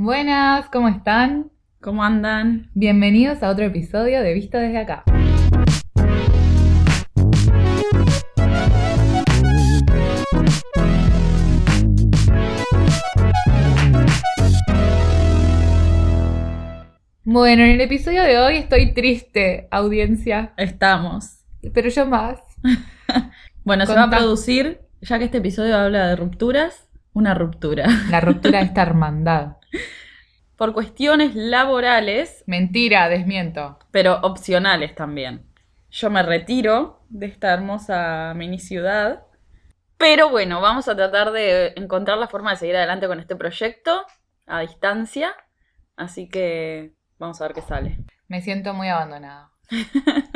Buenas, ¿cómo están? ¿Cómo andan? Bienvenidos a otro episodio de Visto desde acá. Bueno, en el episodio de hoy estoy triste, audiencia, Estamos. pero yo más. Bueno, se va a producir, ya que este episodio habla de rupturas, una ruptura. La ruptura de esta hermandad. Por cuestiones laborales, Mentira, desmiento. pero opcionales también. Yo me retiro de esta hermosa mini ciudad. Pero bueno, vamos a tratar de encontrar la forma de seguir adelante con este proyecto a distancia. Así que vamos a ver qué sale. Me siento muy abandonada.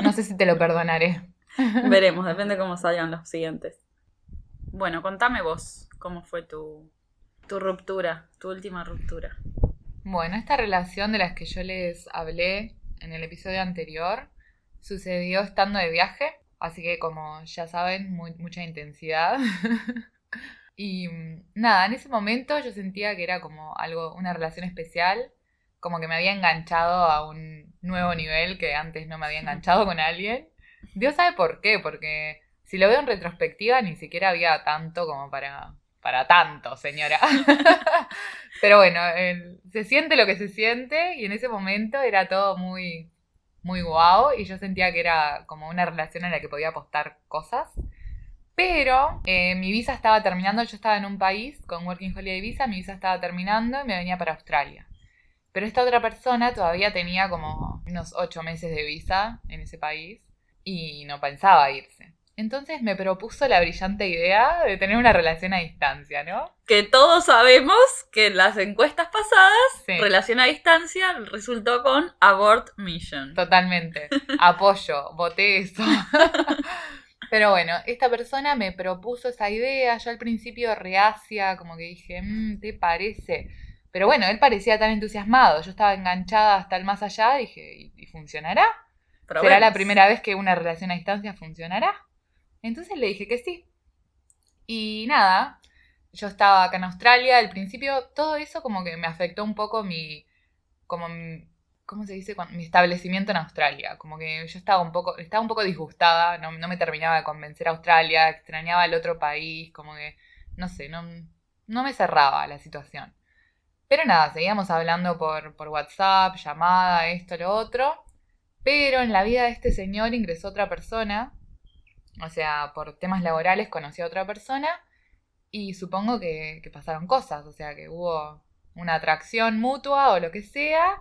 No sé si te lo perdonaré. Veremos, depende cómo salgan los siguientes. Bueno, contame vos cómo fue tu, tu ruptura, tu última ruptura. Bueno, esta relación de las que yo les hablé en el episodio anterior sucedió estando de viaje, así que como ya saben, muy- mucha intensidad. y mm, nada, en ese momento yo sentía que era como algo, una relación especial, como que me había enganchado a un nuevo nivel que antes no me había enganchado con alguien. Dios sabe por qué, porque si lo veo en retrospectiva ni siquiera había tanto como para, para tanto, señora. Pero bueno, se siente lo que se siente y en ese momento era todo muy, muy guau y yo sentía que era como una relación en la que podía apostar cosas. Pero eh, mi visa estaba terminando, yo estaba en un país con Working Holiday Visa, mi visa estaba terminando y me venía para Australia. Pero esta otra persona todavía tenía como unos ocho meses de visa en ese país y no pensaba irse. Entonces me propuso la brillante idea de tener una relación a distancia, ¿no? Que todos sabemos que en las encuestas pasadas, Sí. relación a distancia resultó con Abort Mission. Totalmente. Apoyo, voté eso. Pero bueno, esta persona me propuso esa idea. Yo al principio reacia, como que dije, "Mm, ¿te parece? Pero bueno, él parecía tan entusiasmado. Yo estaba enganchada hasta el más allá. Dije, ¿y, funcionará? ¿Será la primera vez que una relación a distancia funcionará? Entonces le dije que sí. Y nada, yo estaba acá en Australia. Al principio todo eso como que me afectó un poco mi, como ¿cómo se dice? Mi establecimiento en Australia. Como que yo estaba un poco, estaba un poco disgustada, no, no me terminaba de convencer a Australia, extrañaba el otro país, como que, no sé, no, no me cerraba la situación. Pero nada, seguíamos hablando por, por WhatsApp, llamada, esto, lo otro. Pero en la vida de este señor ingresó otra persona. O sea, por temas laborales conocí a otra persona. Y supongo que, que pasaron cosas. O sea, que hubo una atracción mutua o lo que sea.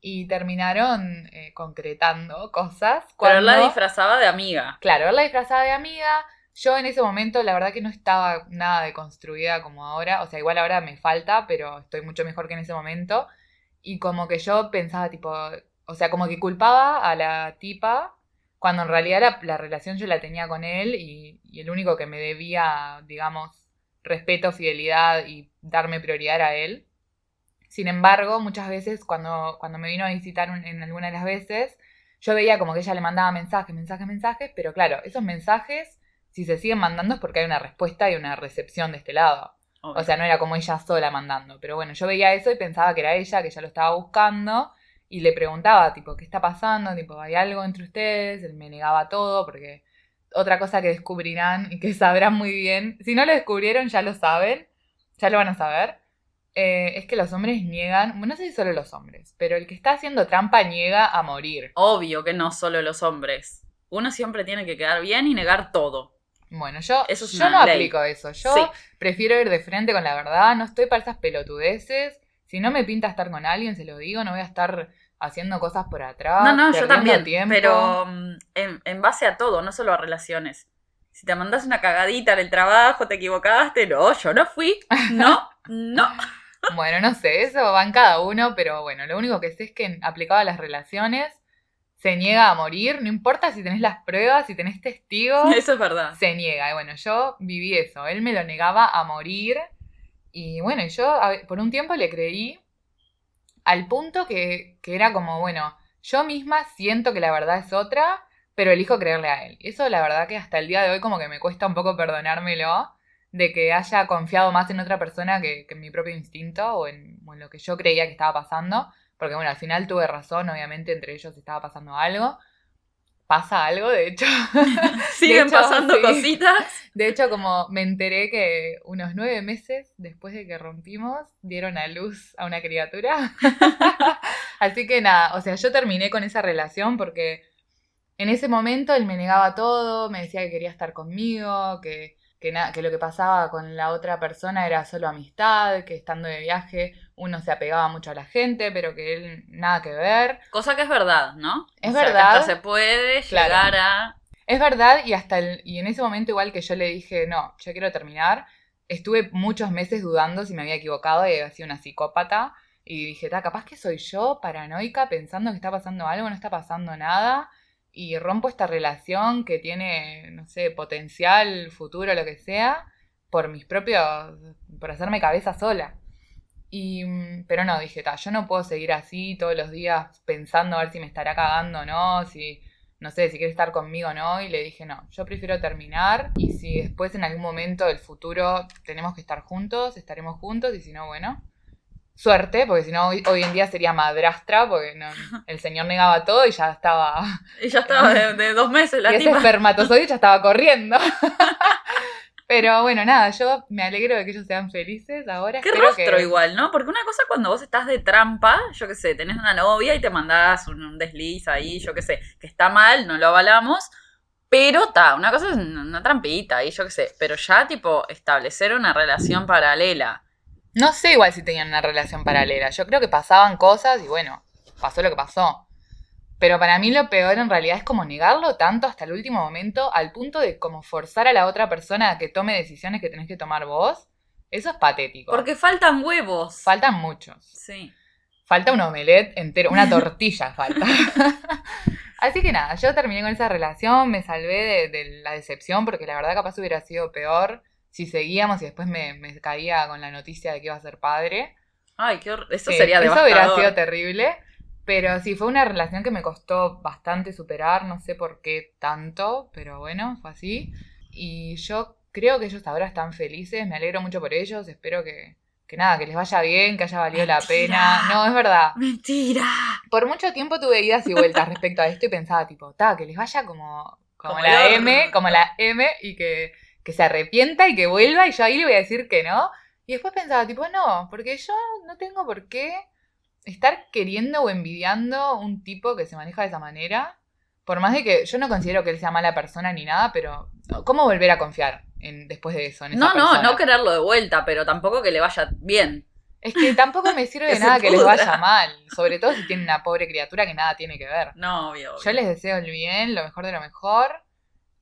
Y terminaron eh, concretando cosas. Pero él la disfrazaba de amiga. Claro, él la disfrazaba de amiga. Yo en ese momento, la verdad que no estaba nada deconstruida como ahora. O sea, igual ahora me falta, pero estoy mucho mejor que en ese momento. Y como que yo pensaba, tipo, o sea, como que culpaba a la tipa, cuando en realidad la, la relación yo la tenía con él y, y el único que me debía, digamos, respeto, fidelidad y darme prioridad era él. Sin embargo, muchas veces cuando, cuando me vino a visitar un- en alguna de las veces, yo veía como que ella le mandaba mensajes, mensajes, mensajes, pero claro, esos mensajes, si se siguen mandando es porque hay una respuesta y una recepción de este lado. O sea, no era como ella sola mandando. Pero bueno, yo veía eso y pensaba que era ella, que ella lo estaba buscando. Y le preguntaba, tipo, ¿qué está pasando? Tipo, ¿hay algo entre ustedes? Él me negaba todo porque otra cosa que descubrirán y que sabrán muy bien, si no lo descubrieron ya lo saben, ya lo van a saber, eh, es que los hombres niegan, bueno, no sé si solo los hombres, pero el que está haciendo trampa niega a morir. Obvio que no solo los hombres. Uno siempre tiene que quedar bien y negar todo. Bueno, yo, Eso es yo no ley. aplico eso. Yo Sí. prefiero ir de frente con la verdad. No estoy para esas pelotudeces. Si no me pinta estar con alguien, se lo digo. No voy a estar haciendo cosas por atrás. no, no, yo también. tiempo. Pero mm, en, en base a todo, no solo a relaciones. Si te mandas una cagadita en el trabajo, te equivocaste, no, yo no fui. No, no. Bueno, no sé, eso va en cada uno. Pero bueno, lo único que sé es que aplicado a las relaciones, se niega a morir. No importa si tenés las pruebas, si tenés testigos. Eso es verdad. se niega. Y bueno, yo viví eso. Él me lo negaba a morir. Y bueno, yo por un tiempo le creí al punto que, que era como, bueno, yo misma siento que la verdad es otra, pero elijo creerle a él. Eso la verdad que hasta el día de hoy como que me cuesta un poco perdonármelo. de que haya confiado más en otra persona que, que en mi propio instinto o en, o en lo que yo creía que estaba pasando. Porque bueno, al final tuve razón, obviamente entre ellos estaba pasando algo. Pasa algo, de hecho. Siguen hecho, pasando sí. cositas. De hecho, como me enteré que unos nueve meses después de que rompimos, dieron a luz a una criatura. Así que nada, o sea, yo terminé con esa relación porque en ese momento él me negaba todo, me decía que quería estar conmigo, que, que, na- que lo que pasaba con la otra persona era solo amistad, que estando de viaje uno se apegaba mucho a la gente, pero que él nada que ver. Cosa que es verdad, ¿no? Es O sea, que verdad. hasta se puede Claro. llegar a. Es verdad, y hasta el, y en ese momento igual que yo le dije, no, yo quiero terminar, estuve muchos meses dudando si me había equivocado y había sido una psicópata. Y dije, capaz que soy yo, paranoica, pensando que está pasando algo, no está pasando nada. Y rompo esta relación que tiene, no sé, potencial, futuro, lo que sea, por mis propios, por hacerme cabeza sola. Y, mm, pero no, dije, ta, yo no puedo seguir así todos los días pensando a ver si me estará cagando o no, si, no sé, si quiere estar conmigo o no, y le dije, no, yo prefiero terminar y si después en algún momento del futuro tenemos que estar juntos, estaremos juntos y si no, bueno, suerte, porque si no hoy, hoy en día sería madrastra, porque no- el señor negaba todo y ya estaba, Y ya estaba de, de dos meses la y ese espermatozoide ya estaba corriendo. Pero bueno, nada, yo me alegro de que ellos sean felices ahora. Qué espero rostro que... igual, ¿no? Porque una cosa cuando vos estás de trampa, yo qué sé, tenés una novia y te mandás un, un desliz ahí, yo qué sé, que está mal, no lo avalamos, pero está, una cosa es una una trampita ahí, yo qué sé, pero ya tipo establecer una relación paralela. No sé igual si tenían una relación paralela. Yo creo que pasaban cosas y bueno, pasó lo que pasó. Pero para mí lo peor en realidad es como negarlo tanto hasta el último momento al punto de como forzar a la otra persona a que tome decisiones que tenés que tomar vos. Eso es patético. Porque faltan huevos. faltan muchos. Sí. Falta un omelette entero, una tortilla falta. Así que nada, yo terminé con esa relación, me salvé de, de la decepción porque la verdad capaz hubiera sido peor si seguíamos y después me, me caía con la noticia de que iba a ser padre. Ay, qué Eso Sí, sería Eso devastador. hubiera sido terrible. Pero sí, fue una relación que me costó bastante superar, no sé por qué tanto, pero bueno, fue así. Y yo creo que ellos ahora están felices, me alegro mucho por ellos, espero que, que nada, que les vaya bien, que haya valido la pena. No, es verdad. Mentira. Por mucho tiempo tuve idas y vueltas respecto a esto y pensaba, tipo, ta, que les vaya como, como, Como la M, como la M, y que, que se arrepienta y que vuelva, y yo ahí le voy a decir que no. Y después pensaba, tipo, no, porque yo no tengo por qué estar queriendo o envidiando un tipo que se maneja de esa manera. Por más de que yo no considero que él sea mala persona ni nada, pero ¿cómo volver a confiar en, después de eso? En esa No, no, persona? no quererlo de vuelta, pero tampoco que le vaya bien. Es que tampoco me sirve de nada que les vaya mal, sobre todo si tienen una pobre criatura que nada tiene que ver. No, obvio. Yo les deseo el bien, lo mejor de lo mejor.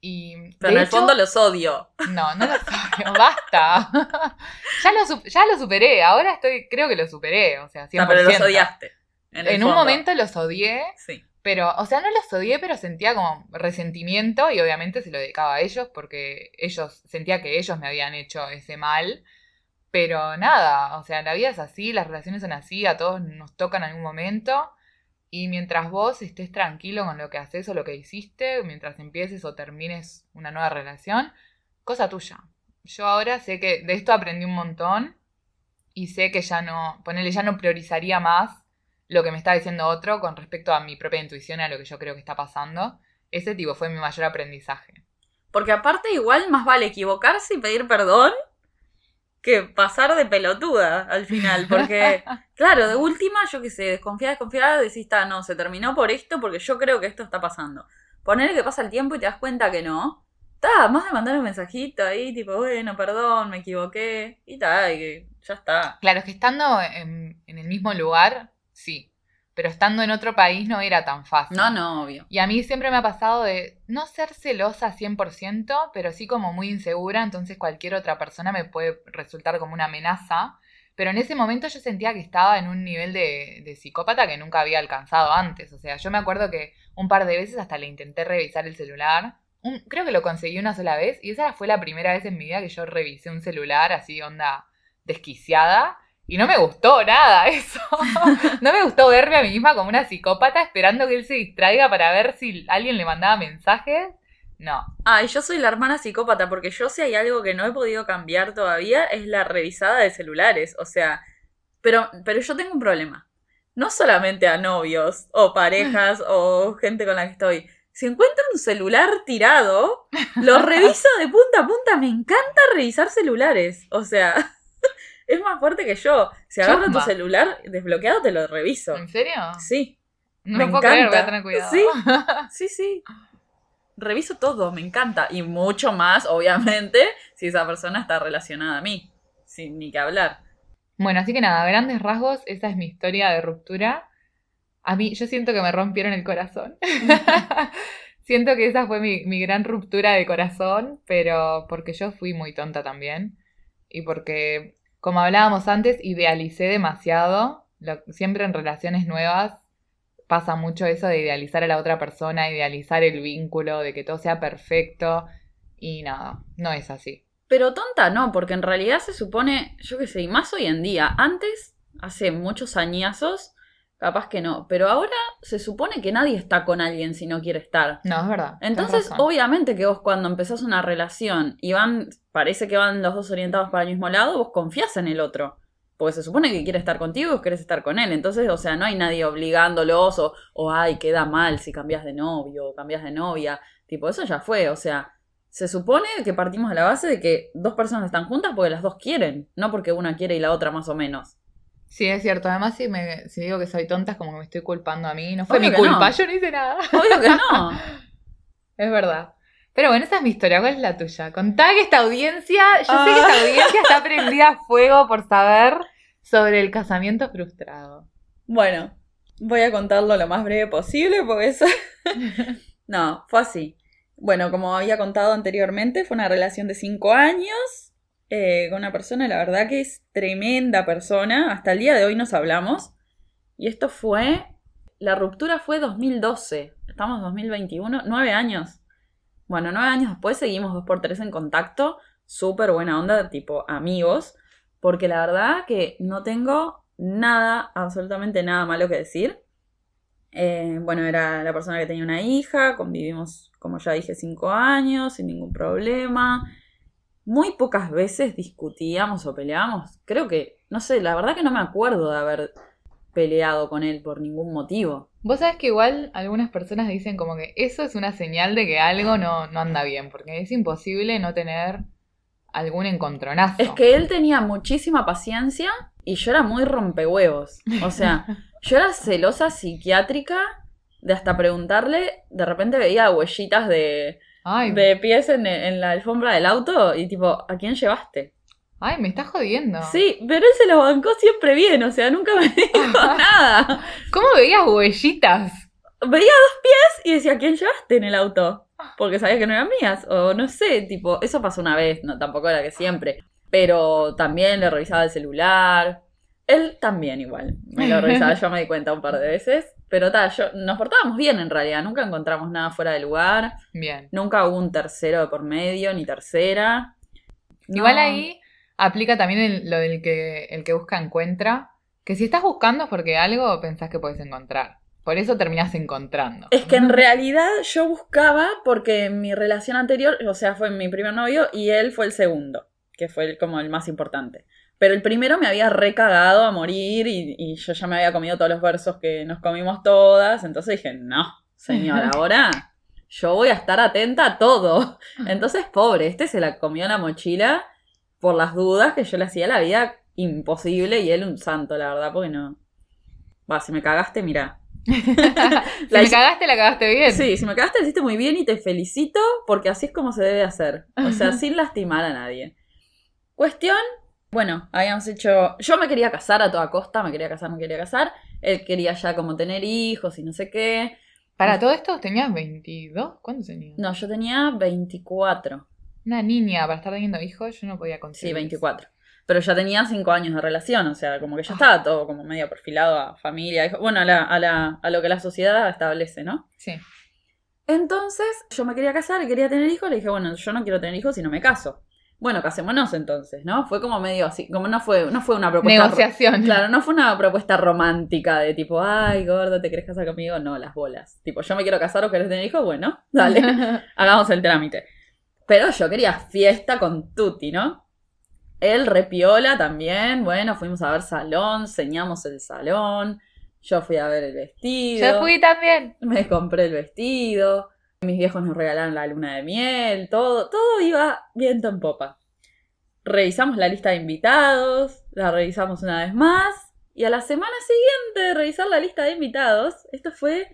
Y. Pero en el fondo los odio. No, no lo odio, basta. ya, lo, ya lo superé, ahora estoy, creo que lo superé, o sea, 100%. No, pero los odiaste. En, un momento los odié, Sí. pero, o sea, no los odié, pero sentía como resentimiento y obviamente se lo dedicaba a ellos porque ellos, sentía que ellos me habían hecho ese mal. Pero nada, o sea, la vida es así, las relaciones son así, a todos nos tocan en algún momento. Y mientras vos estés tranquilo con lo que haces o lo que hiciste, mientras empieces o termines una nueva relación, cosa tuya. Yo ahora sé que de esto aprendí un montón y sé que ya no, ponele, ya no priorizaría más lo que me está diciendo otro con respecto a mi propia intuición y a lo que yo creo que está pasando. Ese tipo fue mi mayor aprendizaje. Porque aparte igual más vale equivocarse y pedir perdón que pasar de pelotuda al final. Porque, claro, de última, yo qué sé, desconfiada, desconfiada, decís, está, no, se terminó por esto porque yo creo que esto está pasando. Poner que pasa el tiempo y te das cuenta que no. Está, más de mandar un mensajito ahí, tipo, bueno, perdón, me equivoqué. Y está, y que ya está. Claro, es que estando en, en el mismo lugar, sí. Pero estando en otro país no era tan fácil. No, no, obvio. Y a mí siempre me ha pasado de no ser celosa 100%, pero sí como muy insegura, entonces cualquier otra persona me puede resultar como una amenaza. Pero en ese momento yo sentía que estaba en un nivel de, de psicópata que nunca había alcanzado antes. O sea, yo me acuerdo que un par de veces hasta le intenté revisar el celular. Un- creo que lo conseguí una sola vez y esa fue la primera vez en mi vida que yo revisé un celular así, onda desquiciada. Y no me gustó nada eso. No me gustó verme a mí misma como una psicópata esperando que él se distraiga para ver si alguien le mandaba mensajes. No. Ay, yo soy la hermana psicópata porque yo si hay algo que no he podido cambiar todavía es la revisada de celulares. O sea, pero, pero yo tengo un problema. No solamente a novios o parejas o gente con la que estoy. Si encuentro un celular tirado, lo reviso de punta a punta. Me encanta revisar celulares. O sea, es más fuerte que yo. Si agarro tu celular desbloqueado, te lo reviso. ¿En serio? Sí. No me puedo creer, voy a encanta. tener cuidado. Sí. Sí, sí. Reviso todo, me encanta. Y mucho más, obviamente, si esa persona está relacionada a mí. Sin ni que hablar. Bueno, así que nada, a grandes rasgos, esa es mi historia de ruptura. A mí, yo siento que me rompieron el corazón. siento que esa fue mi, mi gran ruptura de corazón, pero porque yo fui muy tonta también. Y porque, como hablábamos antes, idealicé demasiado. Lo- siempre en relaciones nuevas pasa mucho eso de idealizar a la otra persona, idealizar el vínculo, de que todo sea perfecto. Y nada, no es así. Pero tonta no, porque en realidad se supone, yo qué sé, y más hoy en día. Antes, hace muchos añazos, capaz que no. Pero ahora se supone que nadie está con alguien si no quiere estar. No, es verdad. Entonces, obviamente que vos cuando empezás una relación y van, parece que van los dos orientados para el mismo lado, vos confías en el otro. Porque se supone que quiere estar contigo y vos querés estar con él. Entonces, o sea, no hay nadie obligándolos o, o ay, queda mal si cambias de novio o cambias de novia. Tipo, eso ya fue. O sea, se supone que partimos de la base de que dos personas están juntas porque las dos quieren, no porque una quiere y la otra más o menos. Sí, es cierto. Además, si, me, si digo que soy tonta, es como que me estoy culpando a mí. No fue Obvio mi culpa, no. yo no hice nada. Obvio que no. Es verdad. Pero bueno, esa es mi historia. ¿Cuál es la tuya? Contá que esta audiencia, yo sé que esta Ah. audiencia está prendida a fuego por saber sobre el casamiento frustrado. Bueno, voy a contarlo lo más breve posible porque eso... no, fue así. Bueno, como había contado anteriormente, fue una relación de cinco años eh, con una persona, la verdad que es tremenda persona. Hasta el día de hoy nos hablamos. Y esto fue... La ruptura fue 2012. Estamos en 2021, nueve años. Bueno, nueve años después seguimos dos por tres en contacto. Súper buena onda, tipo amigos. Porque la verdad que no tengo nada, absolutamente nada malo que decir. Eh, bueno, era la persona que tenía una hija, convivimos, como ya dije, cinco años, sin ningún problema. Muy pocas veces discutíamos o peleábamos. Creo que, no sé, la verdad que no me acuerdo de haber peleado con él por ningún motivo. Vos sabés que igual algunas personas dicen como que eso es una señal de que algo no, no anda bien, porque es imposible no tener algún encontronazo. Es que él tenía muchísima paciencia y yo era muy rompehuevos. O sea, yo era celosa psiquiátrica de hasta preguntarle, de repente veía huellitas de, Ay, de pies en, en la alfombra del auto y tipo, ¿a quién llevaste? ay, me estás jodiendo. Sí, pero él se lo bancó siempre bien, o sea, nunca me dijo nada. ¿Cómo veías huellitas? Veía dos pies y decía, ¿a quién llevaste en el auto? Porque sabía que no eran mías, o no sé, tipo, eso pasó una vez, no, tampoco era que siempre. Pero también le revisaba el celular. Él también igual, me lo revisaba, yo me di cuenta un par de veces. Pero tal, yo, nos portábamos bien en realidad, nunca encontramos nada fuera de lugar, Bien. nunca hubo un tercero de por medio, ni tercera. No. Igual ahí aplica también el- lo del que el que busca encuentra. Que si estás buscando es porque algo pensás que puedes encontrar. Por eso terminás encontrando. Es que en realidad yo buscaba porque mi relación anterior, o sea, fue mi primer novio y él fue el segundo, que fue el- como el más importante. Pero el primero me había recagado a morir y, y yo ya me había comido todos los versos que nos comimos todas. Entonces dije, no, señor, ahora yo voy a estar atenta a todo. Entonces, pobre, este se la comió la mochila por las dudas que yo le hacía la vida imposible y él un santo, la verdad, porque no. Va, si me cagaste, mira. si La me cagaste, la cagaste bien. Sí, si me cagaste, lo hiciste muy bien y te felicito porque así es como se debe hacer. O sea, sin lastimar a nadie. Cuestión, bueno, habíamos hecho. Yo me quería casar a toda costa, me quería casar, me quería casar. Él quería ya como tener hijos y no sé qué. Para todo esto tenías 22. ¿Cuántos tenías? No, yo tenía 24. Una niña para estar teniendo hijos, yo no podía Sí, conseguir. 24. Pero ya tenía 5 años de relación, o sea, como que ya estaba todo como medio perfilado a familia, hijos. Bueno, a, la- a, la- a lo que la sociedad establece, ¿no? Sí. Entonces, yo me quería casar y quería tener hijos. Le dije, bueno, yo no quiero tener hijos si no me caso. Bueno, casémonos entonces, ¿no? Fue como medio así, como no fue, no fue una propuesta. Negociación. Claro, no fue una propuesta romántica de tipo, ay, gordo, ¿te querés casar conmigo? No, las bolas. Tipo, yo me quiero casar o querés tener hijos, bueno, dale, hagamos el trámite. Pero yo quería fiesta con Tutti, ¿no? Él repiola también, bueno, fuimos a ver salón, señamos el salón, yo fui a ver el vestido. Yo fui también. Me compré el vestido, mis viejos nos regalaron la luna de miel, todo, todo iba viento en popa. Revisamos la lista de invitados, la revisamos una vez más, y a la semana siguiente de revisar la lista de invitados, esto fue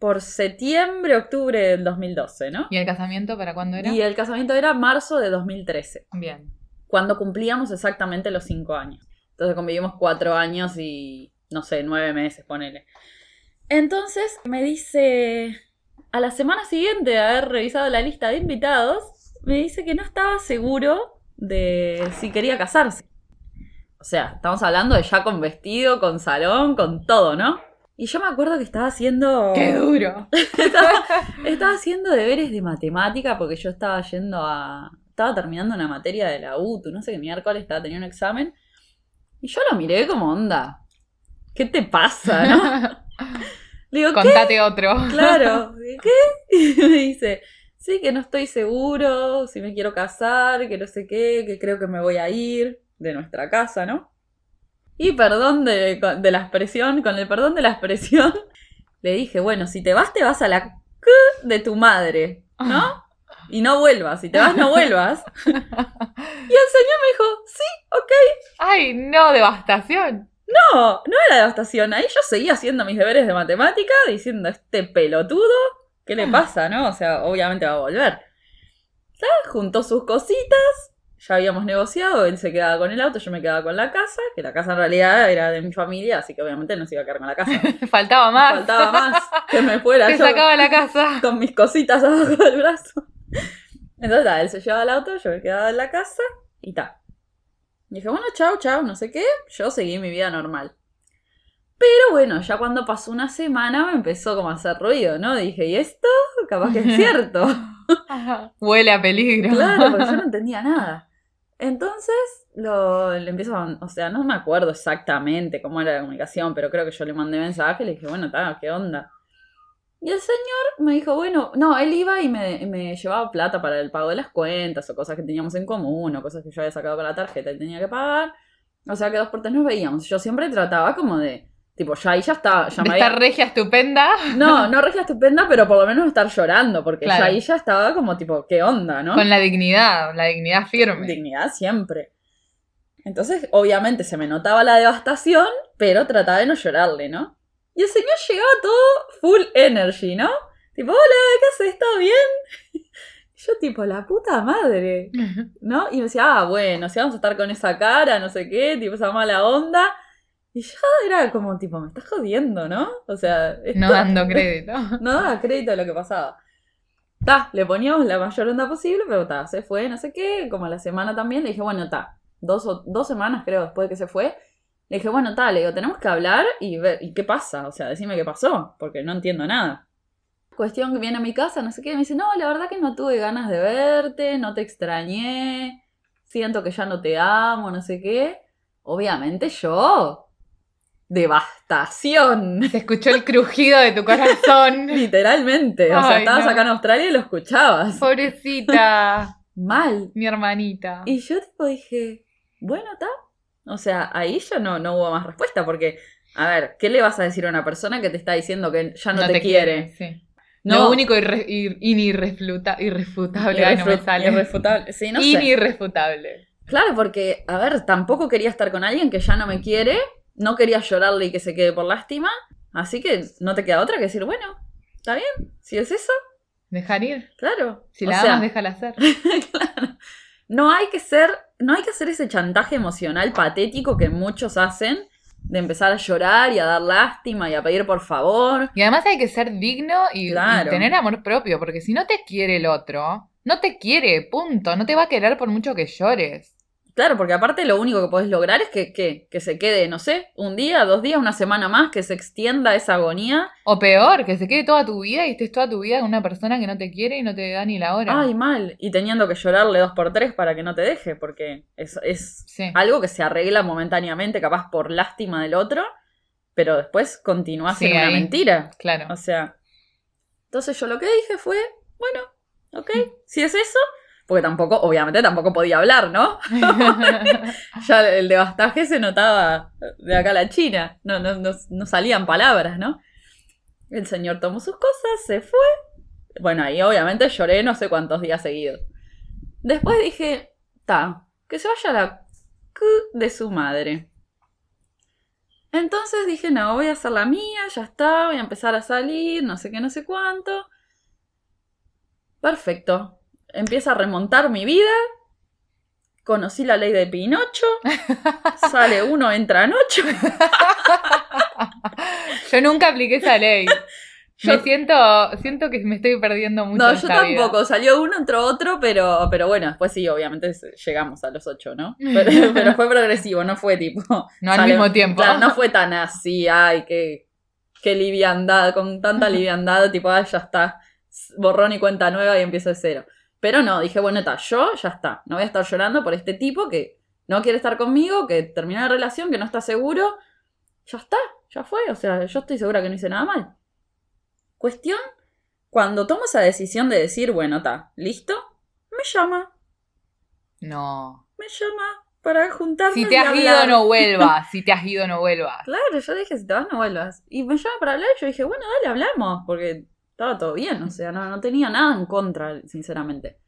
por septiembre, octubre del 2012, ¿no? ¿Y el casamiento para cuándo era? Y el casamiento era marzo de 2013, Bien. cuando cumplíamos exactamente los cinco años. Entonces convivimos cuatro años y, no sé, nueve meses, ponele. Entonces me dice, a la semana siguiente de haber revisado la lista de invitados, me dice que no estaba seguro de si quería casarse. O sea, estamos hablando de ya con vestido, con salón, con todo, ¿no? Y yo me acuerdo que estaba haciendo... ¡Qué duro! estaba, estaba haciendo deberes de matemática porque yo estaba yendo a... Estaba terminando una materia de la UTU, no sé qué miércoles, estaba teniendo un examen. Y yo lo miré como onda. ¿Qué te pasa, no? Le digo, ¿qué? Contate otro. Claro. ¿Qué? Y me dice, sí, que no estoy seguro, si me quiero casar, que no sé qué, que creo que me voy a ir de nuestra casa, ¿no? Y perdón de, de la expresión, con el perdón de la expresión, le dije, bueno, si te vas, te vas a la C de tu madre, ¿no? Y no vuelvas, si te vas, no vuelvas. Y el señor me dijo, sí, ok. ¡Ay, no! ¡Devastación! No, no era devastación. Ahí yo seguía haciendo mis deberes de matemática, diciendo, este pelotudo, ¿qué le pasa, no? O sea, obviamente va a volver. ¿Sabes? Juntó sus cositas, ya habíamos negociado, él se quedaba con el auto, yo me quedaba con la casa, que la casa en realidad era de mi familia, así que obviamente no se iba a quedar con la casa. Faltaba más. Faltaba más que me fuera Te yo sacaba la casa. con mis cositas abajo del brazo. Entonces, ta, él se llevaba el auto, yo me quedaba en la casa y ta. Dije, bueno, chao, chao, no sé qué. Yo seguí mi vida normal. Pero bueno, ya cuando pasó una semana me empezó como a hacer ruido, ¿no? Dije, ¿y esto? Capaz que es cierto. Huele a peligro. claro, porque yo no entendía nada. Entonces, lo, le empiezo a, O sea, no me acuerdo exactamente cómo era la comunicación, pero creo que yo le mandé mensaje y le dije, bueno, ta, ¿qué onda? Y el señor me dijo, bueno, no, él iba y me, me llevaba plata para el pago de las cuentas o cosas que teníamos en común o cosas que yo había sacado con la tarjeta y tenía que pagar. O sea que dos por tres nos veíamos. Yo siempre trataba como de, tipo, ya ahí ya estaba, ya De me esta había... regia estupenda. No, no regia estupenda, pero por lo menos estar llorando, porque Claro. ya ahí ya estaba como tipo, ¿qué onda, no? Con la dignidad, la dignidad firme. Dignidad siempre. Entonces, obviamente se me notaba la devastación, pero trataba de no llorarle, ¿no? Y el señor llegaba todo full energy, ¿no? Tipo, hola, ¿qué haces? ¿Todo bien? Y yo tipo, la puta madre, ¿no? Y me decía, ah, bueno, si vamos a estar con esa cara, no sé qué, tipo esa mala onda. Y yo era como, tipo, me estás jodiendo, ¿no? O sea, esto- No dando crédito. no daba crédito a lo que pasaba. Ta, le poníamos la mayor onda posible, pero ta, se fue, no sé qué, como a la semana también, le dije, bueno, ta, dos, o- dos semanas creo después de que se fue, le dije, bueno, ta, le digo, tenemos que hablar y ver, ¿y qué pasa? O sea, decime qué pasó, porque no entiendo nada. Cuestión que viene a mi casa, no sé qué, me dice, no, la verdad que no tuve ganas de verte, no te extrañé, siento que ya no te amo, no sé qué. Obviamente yo, devastación. Se escuchó el crujido de tu corazón. Literalmente. O sea, Ay, estabas no. acá en Australia y lo escuchabas. Pobrecita. Mal. Mi hermanita. Y yo tipo dije, bueno, está. O sea, ahí ya no, no hubo más respuesta porque, a ver, ¿qué le vas a decir a una persona que te está diciendo que ya no, te, quiere? sí. No. Lo único irre- ir- irrefutable. Ay, no me Irrefu- sale. irrefutable. Sí, no sé. Inirrefutable. Claro, porque, a ver, tampoco quería estar con alguien que ya no me quiere, no quería llorarle y que se quede por lástima, así que no te queda otra que decir, bueno, está bien, si es eso, Dejar ir. claro. Si O la sea, amas, déjala hacer. claro. No hay que ser, no hay que hacer ese chantaje emocional patético que muchos hacen de empezar a llorar y a dar lástima y a pedir por favor. Y además hay que ser digno y, tener amor propio, porque si no te quiere el otro, no te quiere, punto. No te va a querer por mucho que llores. Claro, porque aparte lo único que podés lograr es que, que, que se quede, no sé, un día, dos días, una semana más, que se extienda esa agonía. O peor, que se quede toda tu vida y estés toda tu vida con una persona que no te quiere y no te da ni la hora. Ay, mal. Y teniendo que llorarle dos por tres para que no te deje, porque es, es Sí. algo que se arregla momentáneamente, capaz por lástima del otro, pero después continúa Sí, siendo una mentira. Claro. O sea. Entonces yo lo que dije fue, bueno, ok, si es eso, porque tampoco, obviamente tampoco podía hablar, ¿no? ya el devastaje se notaba de acá a la China, no, no, no, no salían palabras, ¿no? El señor tomó sus cosas, se fue. Bueno, ahí obviamente lloré no sé cuántos días seguidos. Después dije, ta, que se vaya la c de su madre. Entonces dije, no, voy a hacer la mía, ya está, voy a empezar a salir, no sé qué, no sé cuánto. Perfecto. Empieza a remontar mi vida. Conocí la ley de Pinocho. Sale uno, entran ocho. Yo nunca apliqué esa ley. Yo- Me siento, siento que me estoy perdiendo mucho. No, yo esta vida. tampoco. Salió uno, entró otro, pero, pero bueno, después sí, obviamente llegamos a los ocho, ¿no? Pero, pero fue progresivo, no fue tipo. No al mismo tiempo. Claro, no fue tan así, ay, qué, qué liviandad, con tanta liviandad, tipo, ay, ya está. Borrón y cuenta nueva y empiezo de cero. Pero no, dije, bueno, está, yo ya está. No voy a estar llorando por este tipo que no quiere estar conmigo, que terminó la relación, que no está seguro. Ya está, ya fue. O sea, yo estoy segura que no hice nada mal. Cuestión, cuando tomo esa decisión de decir, bueno, está, listo, me llama, No. me llama para juntarnos Si te y has ido, no vuelvas. Si te has ido, no vuelvas. Claro, yo dije, si te vas, no vuelvas. Y me llama para hablar y yo dije, bueno, dale, hablamos, porque estaba todo bien, o sea, no, no tenía nada en contra, sinceramente.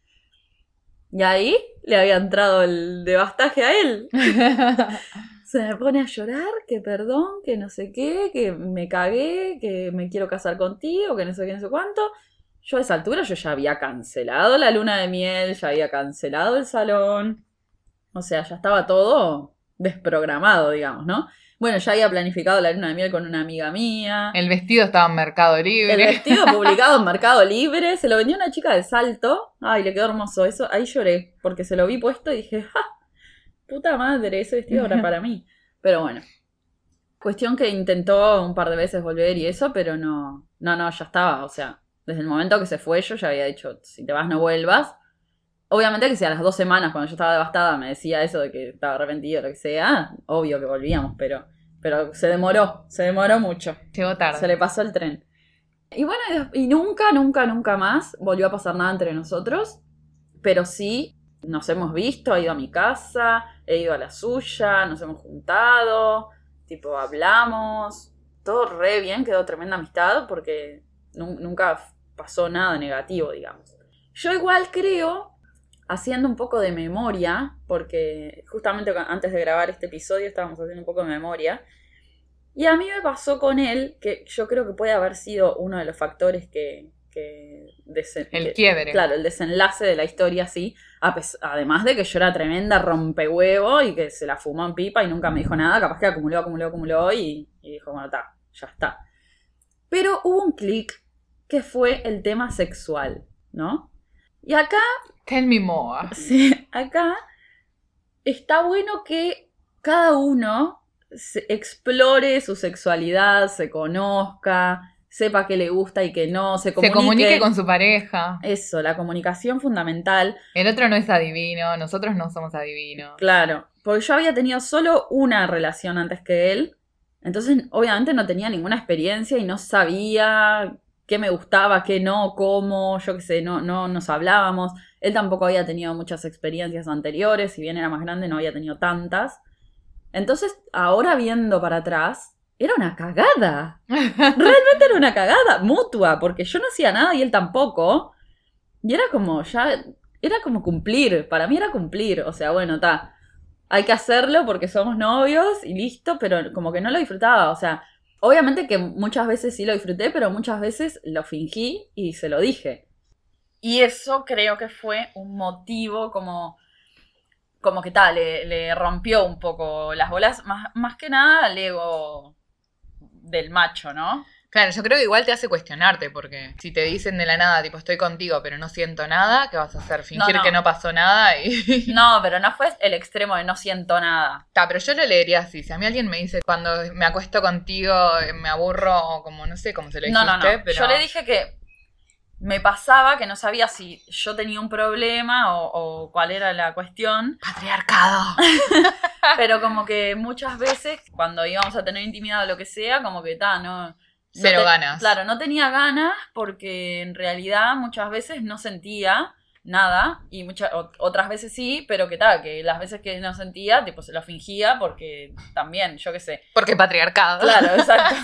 Y ahí le había entrado el devastaje a él. Se me pone a llorar, que perdón, que no sé qué, que me cagué, que me quiero casar contigo, que no sé qué, no sé cuánto. Yo a esa altura yo ya había cancelado la luna de miel, ya había cancelado el salón. O sea, ya estaba todo desprogramado, digamos, ¿no? Bueno, ya había planificado la luna de miel con una amiga mía. El vestido estaba en Mercado El Libre. vestido publicado en Mercado Libre, se lo vendió una chica de salto. Ay, le quedó hermoso. Eso, ahí lloré, porque se lo vi puesto y dije, ¡ja! Puta madre, ese vestido era para mí. Pero bueno. Cuestión que intentó un par de veces volver y eso, pero no. No, no, ya estaba. O sea, desde el momento que se fue, yo ya había dicho, si te vas, no vuelvas. Obviamente que si a las dos semanas, cuando yo estaba devastada, me decía eso de que estaba arrepentido o lo que sea, obvio que volvíamos, pero, pero se demoró, se demoró mucho. Llegó tarde. Se le pasó el tren. Y bueno, y nunca, nunca, nunca más volvió a pasar nada entre nosotros. Pero sí, nos hemos visto, ha ido a mi casa, he ido a la suya, nos hemos juntado, tipo, hablamos. Todo re bien, quedó tremenda amistad porque nu- nunca pasó nada negativo, digamos. Yo igual creo, haciendo un poco de memoria, porque justamente antes de grabar este episodio estábamos haciendo un poco de memoria, y a mí me pasó con él, que yo creo que puede haber sido uno de los factores que... que El que- quiebre. Claro, el desenlace de la historia, sí. Además de que yo era tremenda rompehuevo y que se la fumó en pipa y nunca me dijo nada, capaz que acumuló, acumuló, acumuló y, y dijo, bueno, está, ya está. Pero hubo un clic que fue el tema sexual, ¿no? Y acá Tell me more. Sí, acá está bueno que cada uno se explore su sexualidad, se conozca, sepa qué le gusta y qué no, se Se comunique. comunique con su pareja. Eso, la comunicación fundamental. El otro no es adivino, nosotros no somos adivinos. Claro, porque yo había tenido solo una relación antes que él, entonces obviamente no tenía ninguna experiencia y no sabía qué me gustaba, qué no, cómo, yo qué sé, no, no nos hablábamos. Él tampoco había tenido muchas experiencias anteriores, si bien era más grande no había tenido tantas. Entonces, ahora viendo para atrás, era una cagada. Realmente era una cagada mutua, porque yo no hacía nada y él tampoco. Y era como ya, era como cumplir, para mí era cumplir, o sea, bueno, está, hay que hacerlo porque somos novios y listo, pero como que no lo disfrutaba, o sea, obviamente que muchas veces sí lo disfruté, pero muchas veces lo fingí y se lo dije. Y eso creo que fue un motivo como, como que tal, le, rompió un poco las bolas, más, más que nada al ego del macho, ¿no? Claro, yo creo que igual te hace cuestionarte, porque si te dicen de la nada, tipo, estoy contigo, pero no siento nada, ¿qué vas a hacer? Fingir no. que no pasó nada y... No, pero no fue el extremo de no siento nada. Ta, pero yo lo leería así. Si a mí alguien me dice, cuando me acuesto contigo, eh, me aburro, o como, no sé cómo se lo No, dijiste, no, no. pero... Yo le dije que me pasaba que no sabía si yo tenía un problema o, o cuál era la cuestión, Patriarcado. pero como que muchas veces cuando íbamos a tener intimidad o lo que sea, como que ta, no... te- ganas. Claro, no tenía ganas porque en realidad muchas veces no sentía nada y muchas otras veces sí, pero que tal, que las veces que no sentía, tipo se lo fingía porque también, yo qué sé. Porque patriarcado. Claro, exacto.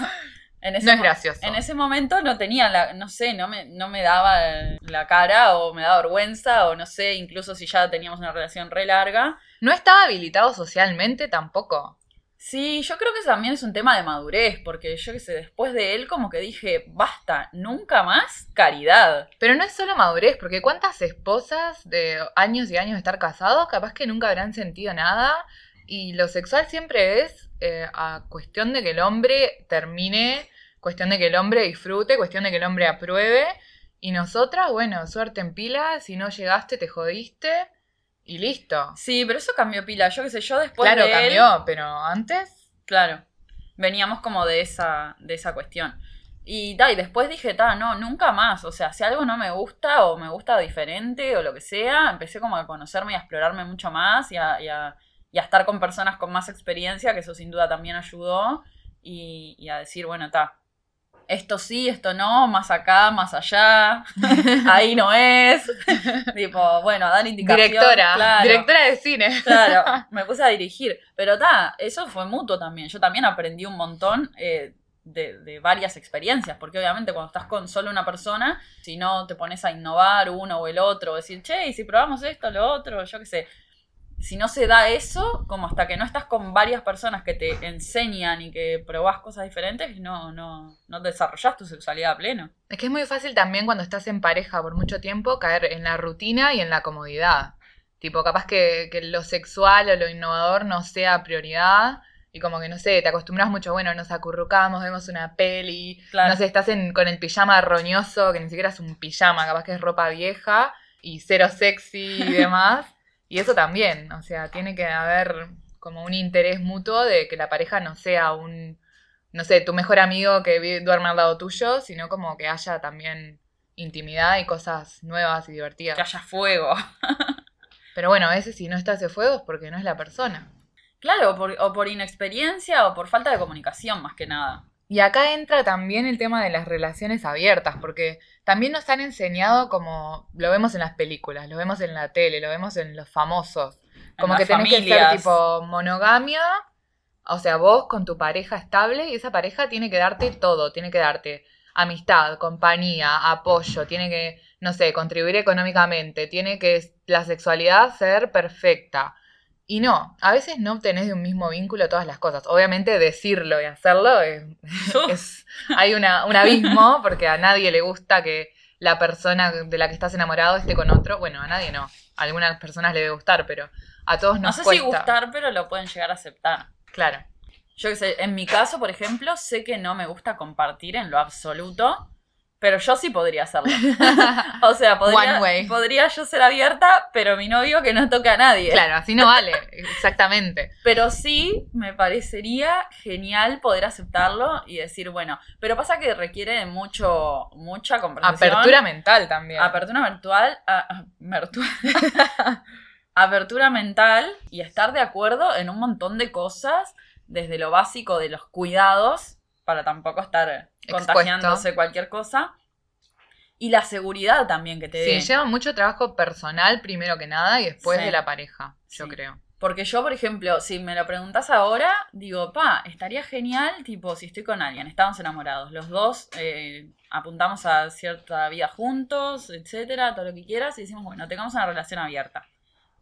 En ese No es gracioso. En ese momento no tenía la, no sé, no me, no me daba la cara o me daba vergüenza o no sé, incluso si ya teníamos una relación re larga. No estaba habilitado socialmente tampoco. Sí, yo creo que también es un tema de madurez, porque yo qué sé, después de él como que dije, basta, nunca más caridad. Pero no es solo madurez, porque cuántas esposas de años y años de estar casados, capaz que nunca habrán sentido nada. Y lo sexual siempre es eh, a cuestión de que el hombre termine, cuestión de que el hombre disfrute, cuestión de que el hombre apruebe. Y nosotras, bueno, suerte en pila, si no llegaste te jodiste y listo. Sí, pero eso cambió pila, yo qué sé, yo después claro, de él- cambió, pero antes... Claro. Veníamos como de esa, de esa cuestión. Y, ta, y después dije, ta, no, nunca más. O sea, si algo no me gusta o me gusta diferente o lo que sea, empecé como a conocerme y a explorarme mucho más y a, y a- y a estar con personas con más experiencia, que eso sin duda también ayudó. Y, y a decir, bueno, ta, esto sí, esto no, más acá, más allá, ahí no es. tipo, bueno, dar indicación. Directora, claro. directora de cine. Claro, me puse a dirigir. Pero ta, eso fue mutuo también. Yo también aprendí un montón eh, de, de varias experiencias, porque obviamente cuando estás con solo una persona, si no te pones a innovar uno o el otro, decir, che, y si probamos esto, lo otro, yo qué sé. Si no se da eso, como hasta que no estás con varias personas que te enseñan y que probás cosas diferentes, no, no, no desarrollás tu sexualidad a pleno. Es que es muy fácil también cuando estás en pareja por mucho tiempo caer en la rutina y en la comodidad. Tipo, capaz que, que lo sexual o lo innovador no sea prioridad y como que, no sé, te acostumbras mucho, bueno, nos acurrucamos, vemos una peli, Claro. no sé, estás en- con el pijama roñoso, que ni siquiera es un pijama, capaz que es ropa vieja y cero sexy y demás. y eso también, o sea, tiene que haber como un interés mutuo de que la pareja no sea un, no sé, tu mejor amigo que duerme al lado tuyo, sino como que haya también intimidad y cosas nuevas y divertidas. Que haya fuego. Pero bueno, a veces si no está ese fuego es porque no es la persona. Claro, o por, o por inexperiencia o por falta de comunicación, más que nada. Y acá entra también el tema de las relaciones abiertas, porque también nos han enseñado como lo vemos en las películas, lo vemos en la tele, lo vemos en los famosos, como En que tenés que ser tipo monogamia, o sea, vos con tu pareja estable y esa pareja tiene que darte todo, tiene que darte amistad, compañía, apoyo, tiene que, no sé, contribuir económicamente, tiene que la sexualidad ser perfecta. Y no, a veces no obtenés de un mismo vínculo todas las cosas. Obviamente decirlo y hacerlo es, es- hay una, un abismo porque a nadie le gusta que la persona de la que estás enamorado esté con otro. Bueno, a nadie no. A algunas personas le debe gustar, pero a todos No nos sé cuesta. si gustar, pero lo pueden llegar a aceptar. Claro. Yo qué sé, en mi caso, por ejemplo, sé que no me gusta compartir en lo absoluto, pero yo sí podría hacerlo. o sea, podría, podría yo ser abierta, pero mi novio que no toca a nadie. Claro, así no vale. Exactamente. Pero sí me parecería genial poder aceptarlo y decir, bueno, pero pasa que requiere de mucho, mucha conversación. Apertura mental también. Apertura virtual. Apertura mental y estar de acuerdo en un montón de cosas, desde lo básico de los cuidados, para tampoco estar Expuesto. contagiándose cualquier cosa, y la seguridad también que te Sí, dé. lleva mucho trabajo personal primero que nada y después Sí. de la pareja, yo Sí. creo. Porque yo, por ejemplo, si me lo preguntas ahora, digo, pa, estaría genial, tipo, si estoy con alguien, estamos enamorados, los dos eh, apuntamos a cierta vida juntos, etcétera, todo lo que quieras, y decimos, bueno, tengamos una relación abierta,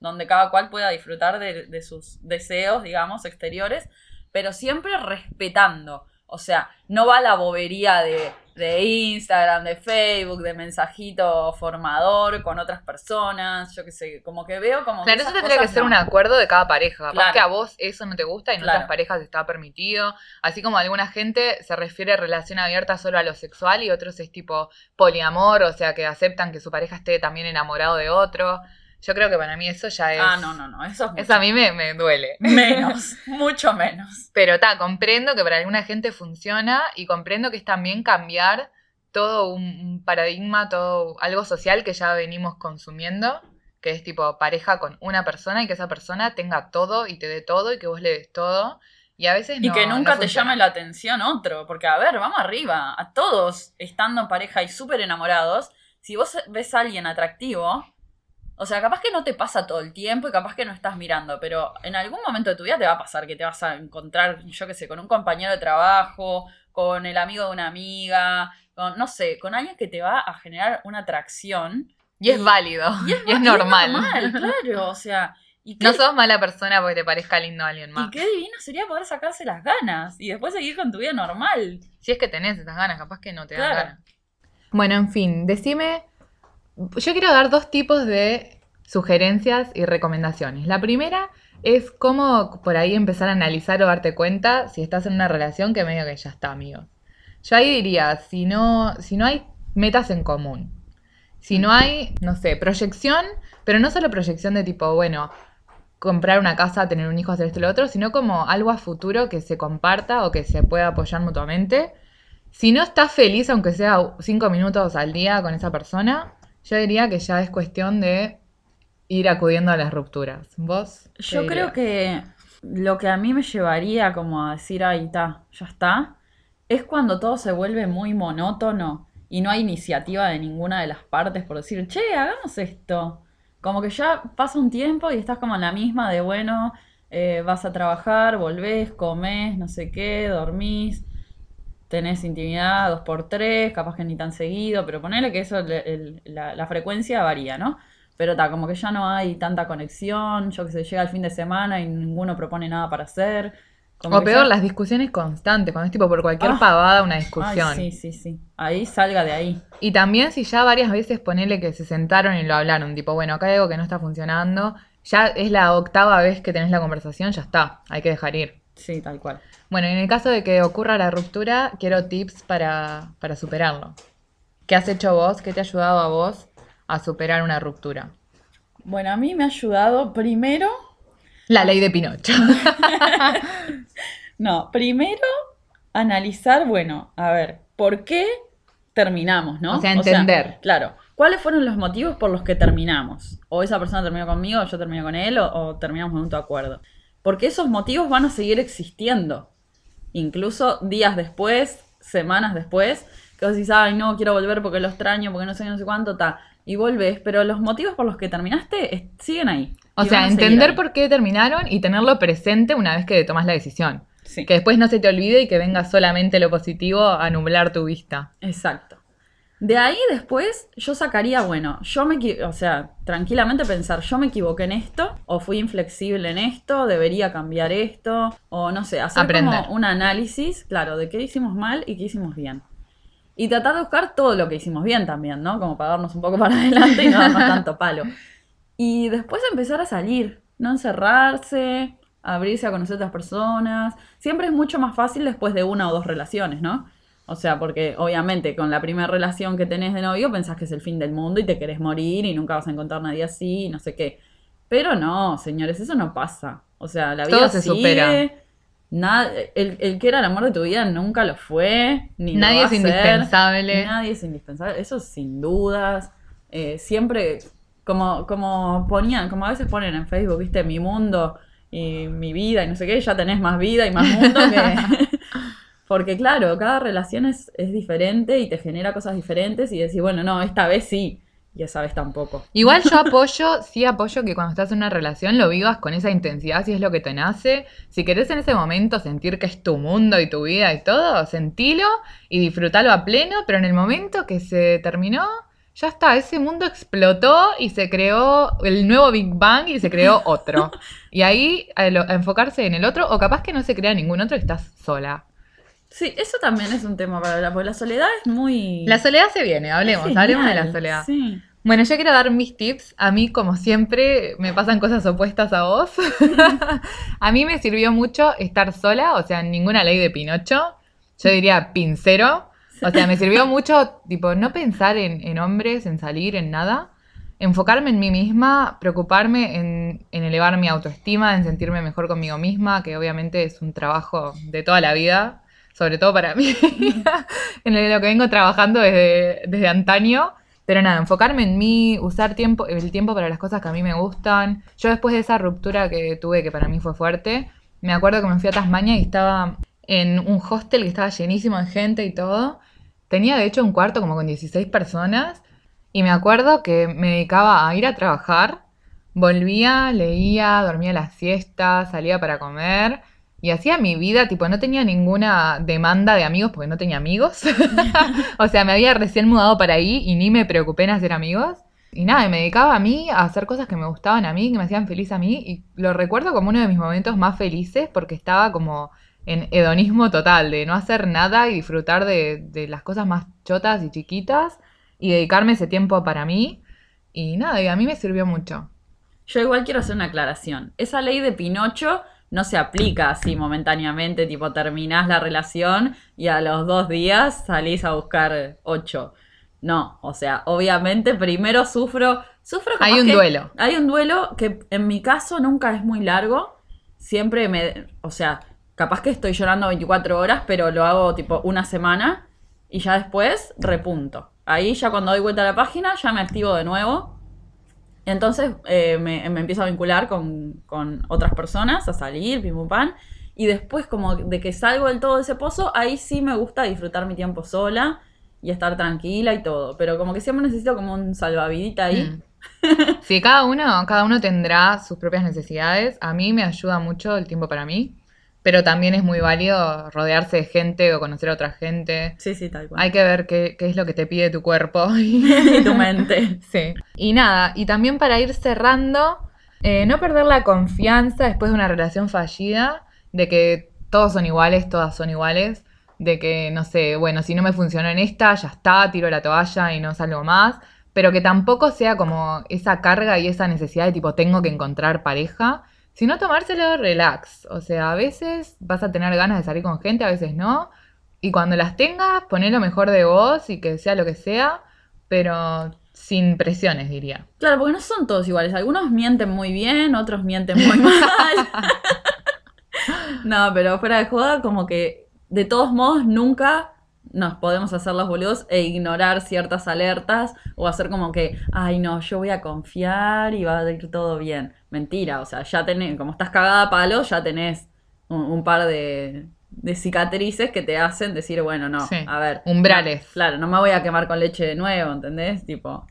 donde cada cual pueda disfrutar de, de sus deseos, digamos, exteriores, pero siempre respetando. O sea, no va la bobería de de Instagram, de Facebook, de mensajito formador con otras personas, yo qué sé, como que veo como... Claro, que eso tendría que ser no. un acuerdo de cada pareja. Capaz Claro. que a vos eso no te gusta y en Claro. otras parejas está permitido. Así como alguna gente se refiere a relación abierta solo a lo sexual y otros es tipo poliamor, o sea que aceptan que su pareja esté también enamorado de otro. Yo creo que para mí eso ya es... Ah, no, no, no, eso es mucho. Eso a mí me, me duele. Menos, mucho menos. Pero está, comprendo que para alguna gente funciona y comprendo que es también cambiar todo un, paradigma, todo algo social que ya venimos consumiendo, que es tipo pareja con una persona y que esa persona tenga todo y te dé todo y que vos le des todo. Y a veces Y no- que no nunca te funciona. llame la atención otro, porque a ver, vamos arriba, a todos estando en pareja y súper enamorados, si vos ves a alguien atractivo, o sea, capaz que no te pasa todo el tiempo y capaz que no estás mirando, pero en algún momento de tu vida te va a pasar que te vas a encontrar, yo qué sé, con un compañero de trabajo, con el amigo de una amiga, con, no sé, con alguien que te va a generar una atracción. Y es Y- válido. Y es, Y es y normal. normal, claro, o sea... Y No sos mala persona porque te parezca lindo alguien y más. qué divino sería poder sacarse las ganas y después seguir con tu vida normal. Si es que tenés esas ganas, capaz que no te dan ganas. Bueno, en fin, decime. Yo quiero dar dos tipos de sugerencias y recomendaciones. La primera es cómo por ahí empezar a analizar o darte cuenta si estás en una relación que medio que ya está, amigos. Yo ahí diría, si no, si no hay metas en común, si no hay, no sé, proyección, pero no solo proyección de tipo, bueno, comprar una casa, tener un hijo, hacer esto y lo otro, sino como algo a futuro que se comparta o que se pueda apoyar mutuamente. Si no estás feliz, aunque sea cinco minutos al día con esa persona, yo diría que ya es cuestión de ir acudiendo a las rupturas. ¿Vos? Yo creo que lo que a mí me llevaría como a decir, ahí está, ya está, es cuando todo se vuelve muy monótono y no hay iniciativa de ninguna de las partes por decir, che, hagamos esto. Como que ya pasa un tiempo y estás como en la misma de, bueno, eh, vas a trabajar, volvés, comés, no sé qué, dormís, tenés intimidad dos por tres, capaz que ni tan seguido, pero ponele que eso, el- la, la frecuencia varía, ¿no? Pero está, como que ya no hay tanta conexión, yo que sé, llega el fin de semana y ninguno propone nada para hacer. Como O peor, ya- las discusiones constantes, cuando es tipo por cualquier Ah. pavada una Ay, discusión. sí, sí, sí. Ahí salga de ahí. Y también si ya varias veces ponele que se sentaron y lo hablaron, tipo, bueno, acá hay algo que no está funcionando, ya es la octava vez que tenés la conversación, ya está, hay que dejar ir. Sí, tal cual. Bueno, en el caso de que ocurra la ruptura, quiero tips para, para superarlo. ¿Qué has hecho vos? ¿Qué te ha ayudado a vos a superar una ruptura? Bueno, a mí me ha ayudado primero, La ley de Pinocho. no, primero analizar, bueno, a ver, ¿por qué terminamos, no? O sea, entender. claro, ¿cuáles fueron los motivos por los que terminamos? O esa persona terminó conmigo, o yo terminé con él, o, o terminamos en mutuo acuerdo. Porque esos motivos van a seguir existiendo. Incluso días después, semanas después, que vos decís, ay, no, quiero volver porque lo extraño, porque no sé, no sé cuánto, ta. Y volvés, pero los motivos por los que terminaste es- siguen ahí. O sea, entender por qué terminaron y tenerlo presente una vez que tomas la decisión. Sí. Que después no se te olvide y que venga solamente lo positivo a nublar tu vista. Exacto. De ahí después yo sacaría, bueno, yo me, o sea, tranquilamente pensar, yo me equivoqué en esto, o fui inflexible en esto, debería cambiar esto, o no sé, hacer Aprender. como un análisis, claro, de qué hicimos mal y qué hicimos bien. Y tratar de buscar todo lo que hicimos bien también, ¿no? Como para darnos un poco para adelante y no darnos tanto palo. Y después empezar a salir, no encerrarse, abrirse a conocer otras personas. Siempre es mucho más fácil después de una o dos relaciones, ¿no? O sea, porque obviamente con la primera relación que tenés de novio pensás que es el fin del mundo y te querés morir y nunca vas a encontrar nadie así y no sé qué. Pero no, señores, eso no pasa. O sea, la vida Todo se sigue, supera. Nada, el, el que era el amor de tu vida nunca lo fue, ni lo Nadie va es a ser. indispensable. Nadie es indispensable, eso sin dudas. Eh, siempre, como, como ponían, como a veces ponen en Facebook, viste, mi mundo y mi vida y no sé qué, ya tenés más vida y más mundo que. Porque claro, cada relación es, es diferente y te genera cosas diferentes y decís, bueno, no, esta vez sí, y esa vez tampoco. Igual yo apoyo, sí apoyo que cuando estás en una relación lo vivas con esa intensidad si es lo que te nace. Si querés en ese momento sentir que es tu mundo y tu vida y todo, sentilo y disfrutalo a pleno, pero en el momento que se terminó, ya está, ese mundo explotó y se creó el nuevo Big Bang y se creó otro. Y ahí a lo- a enfocarse en el otro, o capaz que no se crea ningún otro y estás sola. Sí, eso también es un tema para hablar, porque la soledad es muy... La soledad se viene, hablemos, hablemos de la soledad. Sí. Bueno, yo quiero dar mis tips. A mí, como siempre, me pasan cosas opuestas a vos. a mí me sirvió mucho estar sola, o sea, ninguna ley de Pinocho. Yo diría pincero. O sea, me sirvió mucho, tipo, no pensar en, en hombres, en salir, en nada. Enfocarme en mí misma, preocuparme en, en elevar mi autoestima, en sentirme mejor conmigo misma, que obviamente es un trabajo de toda la vida, sobre todo para mí, en lo que vengo trabajando desde, desde antaño. Pero nada, enfocarme en mí, usar el tiempo para las cosas que a mí me gustan. Yo después de esa ruptura que tuve, que para mí fue fuerte, me acuerdo que me fui a Tasmania y estaba en un hostel que estaba llenísimo de gente y todo. Tenía de hecho un cuarto como con 16 personas y me acuerdo que me dedicaba a ir a trabajar, volvía, leía, dormía las siestas, salía para comer y hacía mi vida, tipo, no tenía ninguna demanda de amigos porque no tenía amigos. o sea, me había recién mudado para ahí y ni me preocupé en hacer amigos. Y nada, me dedicaba a mí a hacer cosas que me gustaban a mí, que me hacían feliz a mí. Y lo recuerdo como uno de mis momentos más felices porque estaba como en hedonismo total, de no hacer nada y disfrutar de, de las cosas más chotas y chiquitas y dedicarme ese tiempo para mí. Y nada, y a mí me sirvió mucho. Yo igual quiero hacer una aclaración. Esa ley de Pinocho no se aplica así momentáneamente, tipo terminás la relación y a los dos días salís a buscar ocho. No, o sea, obviamente primero sufro, sufro Hay un que- duelo. Hay un duelo que en mi caso nunca es muy largo. Siempre me, o sea, capaz que estoy llorando 24 horas, pero lo hago tipo una semana y ya después repunto. Ahí ya cuando doy vuelta a la página ya me activo de nuevo. Entonces eh, me, empiezo a vincular con, con otras personas, a salir, pim pum pan. Y después como de que salgo del todo de ese pozo, ahí sí me gusta disfrutar mi tiempo sola y estar tranquila y todo. Pero como que siempre necesito como un salvavidita ahí. Mm. Sí, cada uno, cada uno tendrá sus propias necesidades. A mí me ayuda mucho el tiempo para mí, pero también es muy válido rodearse de gente o conocer a otra gente. Sí, sí, tal cual. Hay que ver qué, qué es lo que te pide tu cuerpo. y tu mente. Sí. Y nada, y también para ir cerrando, eh, no perder la confianza después de una relación fallida, de que todos son iguales, todas son iguales, de que, no sé, bueno, si no me funcionó en esta, ya está, tiro la toalla y no salgo más, pero que tampoco sea como esa carga y esa necesidad de tipo, tengo que encontrar pareja, sino tomárselo relax. O sea, a veces vas a tener ganas de salir con gente, a veces no. Y cuando las tengas, poné lo mejor de vos y que sea lo que sea, pero sin presiones, diría. Claro, porque no son todos iguales. Algunos mienten muy bien, otros mienten muy mal. no, pero fuera de joda, como que de todos modos nunca nos podemos hacer los boludos e ignorar ciertas alertas o hacer como que, ay no, yo voy a confiar y va a ir todo bien. Mentira, o sea, ya tenés, como estás cagada a palo, ya tenés un, un par de, de cicatrices que te hacen decir, bueno, no, Sí, a ver. umbrales. no, claro, no me voy a quemar con leche de nuevo, ¿entendés? Tipo,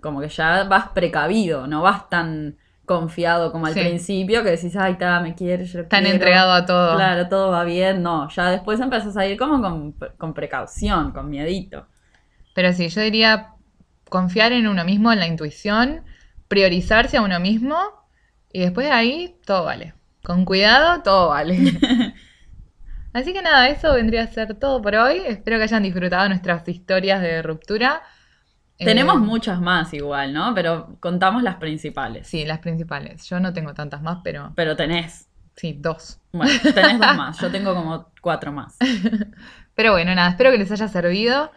como que ya vas precavido, no vas tan confiado como al Sí. principio que decís, ay, ta, me quieres, yo Tan quiero". entregado a todo. Claro, todo va bien, no, ya después empezás a ir como con, con precaución, con miedito. Pero sí, yo diría confiar en uno mismo, en la intuición, priorizarse a uno mismo y después de ahí todo vale. Con cuidado, todo vale. Así que nada, eso vendría a ser todo por hoy. Espero que hayan disfrutado nuestras historias de ruptura. Tenemos Eh, muchas más igual, ¿no? Pero contamos las principales. Sí, las principales. Yo no tengo tantas más, pero Pero tenés, sí, dos. bueno, tenés dos más, yo tengo como cuatro más. Pero bueno, nada, espero que les haya servido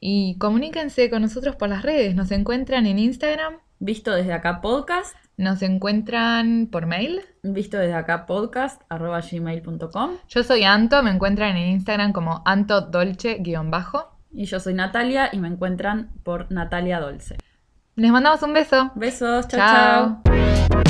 y comuníquense con nosotros por las redes. Nos encuentran en Instagram, Visto desde acá podcast, nos encuentran por mail. visto desde acá podcast, arroba gmail.com. Yo soy Anto, me encuentran en Instagram como Anto Dolce-bajo. Y yo soy Natalia y me encuentran por Natalia Dolce. Les mandamos un beso. Besos, chao, chao. Chao.